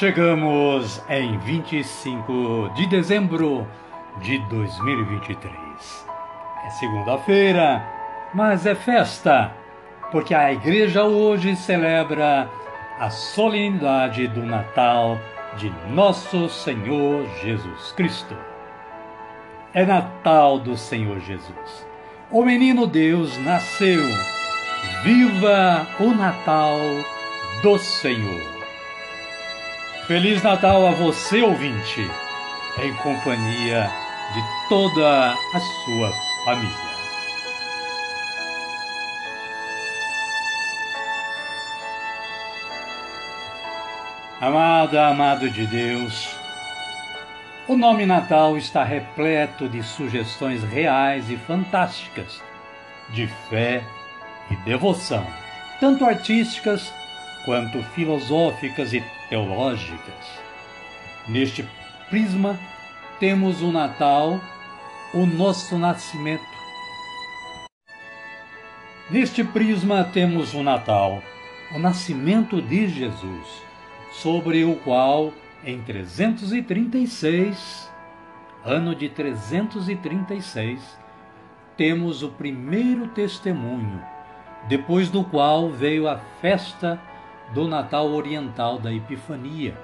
Chegamos em 25 de dezembro de 2023. É segunda-feira, mas é festa, porque a igreja hoje celebra a solenidade do Natal de Nosso Senhor Jesus Cristo. É Natal do Senhor Jesus. O menino Deus nasceu. Viva o Natal do Senhor! Feliz Natal a você, ouvinte, em companhia de toda a sua família. Amada, amado de Deus, o nome Natal está repleto de sugestões reais e fantásticas, de fé e devoção, tanto artísticas quanto filosóficas e teológicas. Neste prisma, temos o Natal, o nosso nascimento. Neste prisma, temos o Natal, o nascimento de Jesus, sobre o qual, em 336, ano de 336, temos o primeiro testemunho, depois do qual veio a festa do Natal Oriental da Epifania,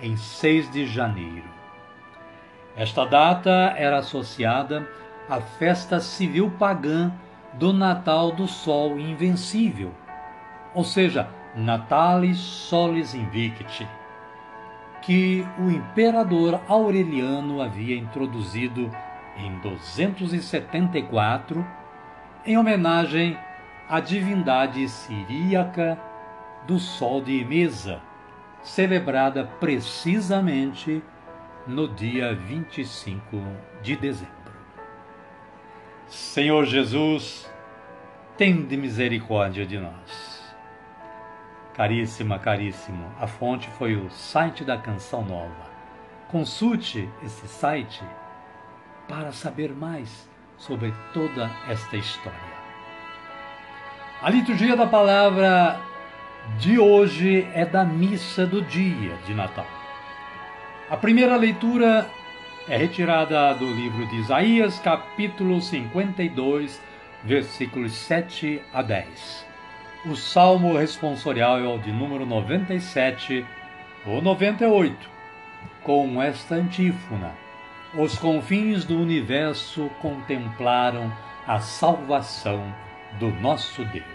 em 6 de janeiro. Esta data era associada à festa civil pagã do Natal do Sol Invencível, ou seja, Natalis Solis Invicti, que o imperador Aureliano havia introduzido em 274 em homenagem à divindade siríaca do Sol de Mesa, celebrada precisamente no dia 25 de dezembro. Senhor Jesus, tende misericórdia de nós. Caríssima, caríssimo, a fonte foi o site da Canção Nova. Consulte esse site para saber mais sobre toda esta história. A liturgia da palavra de hoje é da missa do dia de Natal. A primeira leitura é retirada do livro de Isaías, capítulo 52, versículos 7 a 10. O salmo responsorial é o de número 97 ou 98, com esta antífona: Os confins do universo contemplaram a salvação do nosso Deus.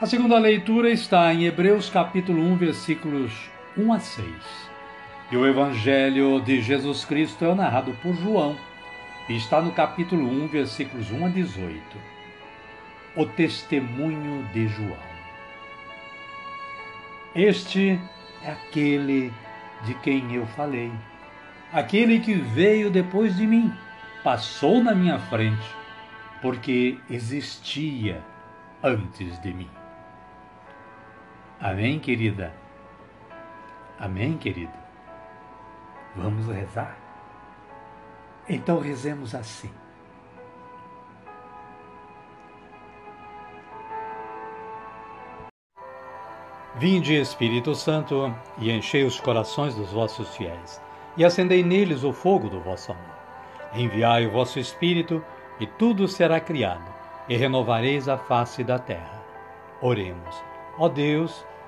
A segunda leitura está em Hebreus capítulo 1, versículos 1 a 6. E o Evangelho de Jesus Cristo é narrado por João e está no capítulo 1, versículos 1 a 18. O testemunho de João. Este é aquele de quem eu falei, aquele que veio depois de mim, passou na minha frente, porque existia antes de mim. Amém, querida? Amém, querido? Vamos rezar? Então rezemos assim. Vinde, Espírito Santo, e enchei os corações dos vossos fiéis, e acendei neles o fogo do vosso amor. Enviai o vosso Espírito, e tudo será criado, e renovareis a face da terra. Oremos. Ó Deus,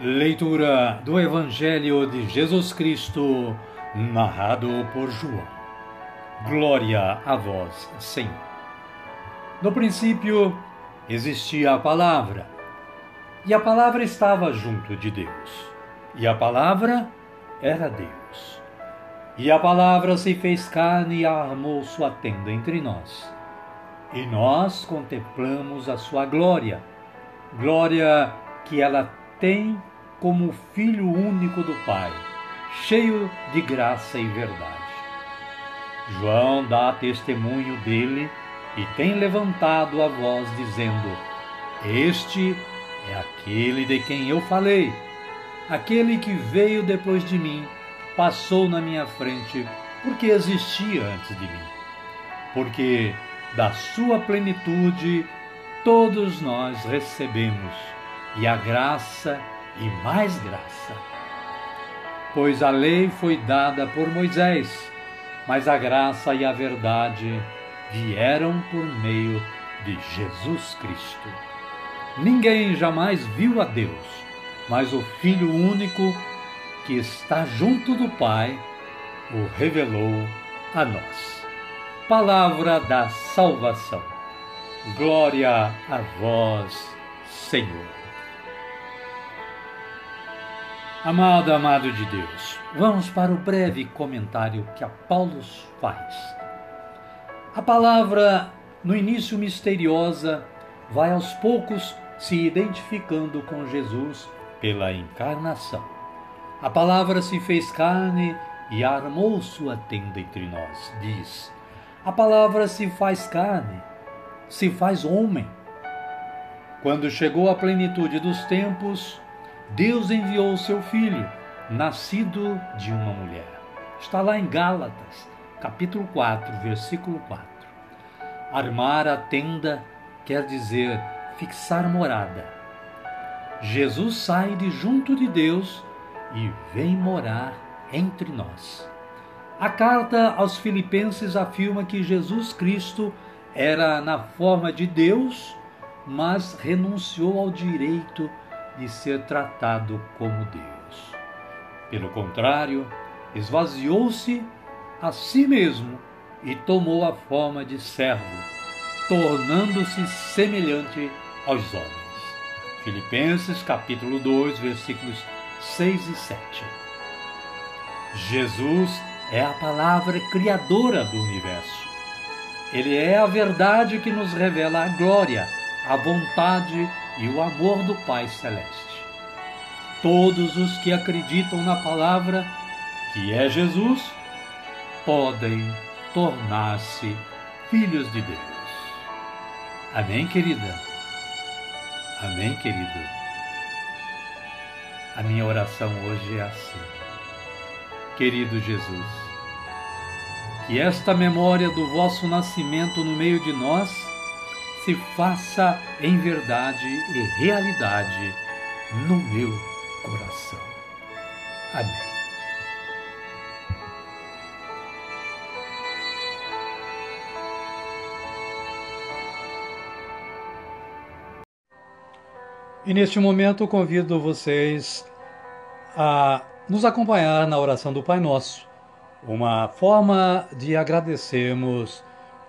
Leitura do Evangelho de Jesus Cristo, narrado por João. Glória a vós, Senhor. No princípio existia a Palavra, e a Palavra estava junto de Deus, e a Palavra era Deus. E a Palavra se fez carne e armou sua tenda entre nós. E nós contemplamos a sua glória, glória que ela tem como Filho único do Pai, cheio de graça e verdade. João dá testemunho dele e tem levantado a voz, dizendo: Este é aquele de quem eu falei, aquele que veio depois de mim, passou na minha frente, porque existia antes de mim. Porque da sua plenitude todos nós recebemos, e a graça e mais graça. Pois a lei foi dada por Moisés, mas a graça e a verdade vieram por meio de Jesus Cristo. Ninguém jamais viu a Deus, mas o Filho único que está junto do Pai o revelou a nós. Palavra da salvação. Glória a vós, Senhor. Amado, amado de Deus, vamos para o breve comentário que a Paulo faz. A palavra, no início misteriosa, vai aos poucos se identificando com Jesus pela encarnação. A palavra se fez carne e armou sua tenda entre nós, diz. A palavra se faz carne, se faz homem. Quando chegou a plenitude dos tempos, Deus enviou o seu filho, nascido de uma mulher. Está lá em Gálatas, capítulo 4, versículo 4. Armar a tenda quer dizer fixar morada. Jesus sai de junto de Deus e vem morar entre nós. A carta aos Filipenses afirma que Jesus Cristo era na forma de Deus, mas renunciou ao direito de ser tratado como Deus. Pelo contrário, esvaziou-se a si mesmo e tomou a forma de servo, tornando-se semelhante aos homens. Filipenses capítulo 2, versículos 6 e 7. Jesus é a palavra criadora do universo. Ele é a verdade que nos revela a glória, a vontade e o amor do Pai Celeste. Todos os que acreditam na palavra, que é Jesus, podem tornar-se filhos de Deus. Amém, querida? Amém, querido? A minha oração hoje é assim. Querido Jesus, que esta memória do vosso nascimento no meio de nós se faça em verdade e realidade no meu coração. Amém. E neste momento convido vocês a nos acompanhar na oração do Pai Nosso, uma forma de agradecermos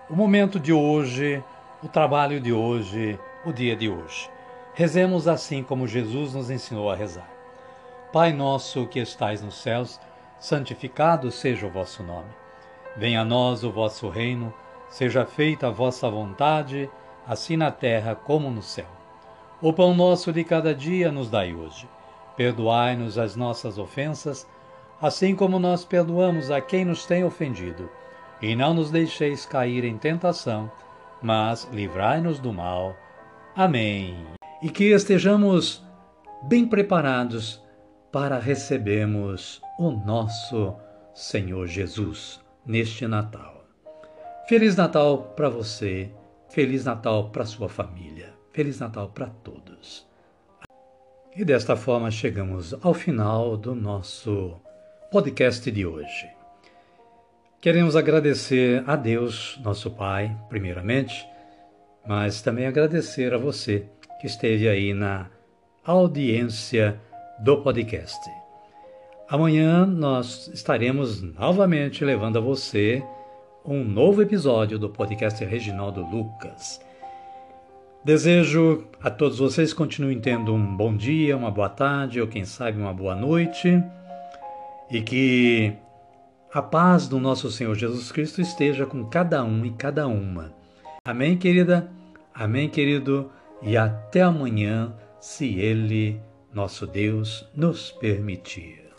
o momento de hoje, o trabalho de hoje, o dia de hoje. Rezemos assim como Jesus nos ensinou a rezar. Pai nosso que estais nos céus, santificado seja o vosso nome. Venha a nós o vosso reino, seja feita a vossa vontade, assim na terra como no céu. O pão nosso de cada dia nos dai hoje. Perdoai-nos as nossas ofensas, assim como nós perdoamos a quem nos tem ofendido. E não nos deixeis cair em tentação, mas livrai-nos do mal. Amém. E que estejamos bem preparados para recebermos o nosso Senhor Jesus neste Natal. Feliz Natal para você, Feliz Natal para sua família. Feliz Natal para todos. E desta forma chegamos ao final do nosso podcast de hoje. Queremos agradecer a Deus, nosso Pai, primeiramente, mas também agradecer a você que esteve aí na audiência do podcast. Amanhã nós estaremos novamente levando a você um novo episódio do podcast Reginaldo Lucas. Desejo a todos vocês continuem tendo um bom dia, uma boa tarde ou quem sabe uma boa noite e que a paz do nosso Senhor Jesus Cristo esteja com cada um e cada uma. Amém, querida? Amém, querido? E até amanhã, se Ele, nosso Deus, nos permitir.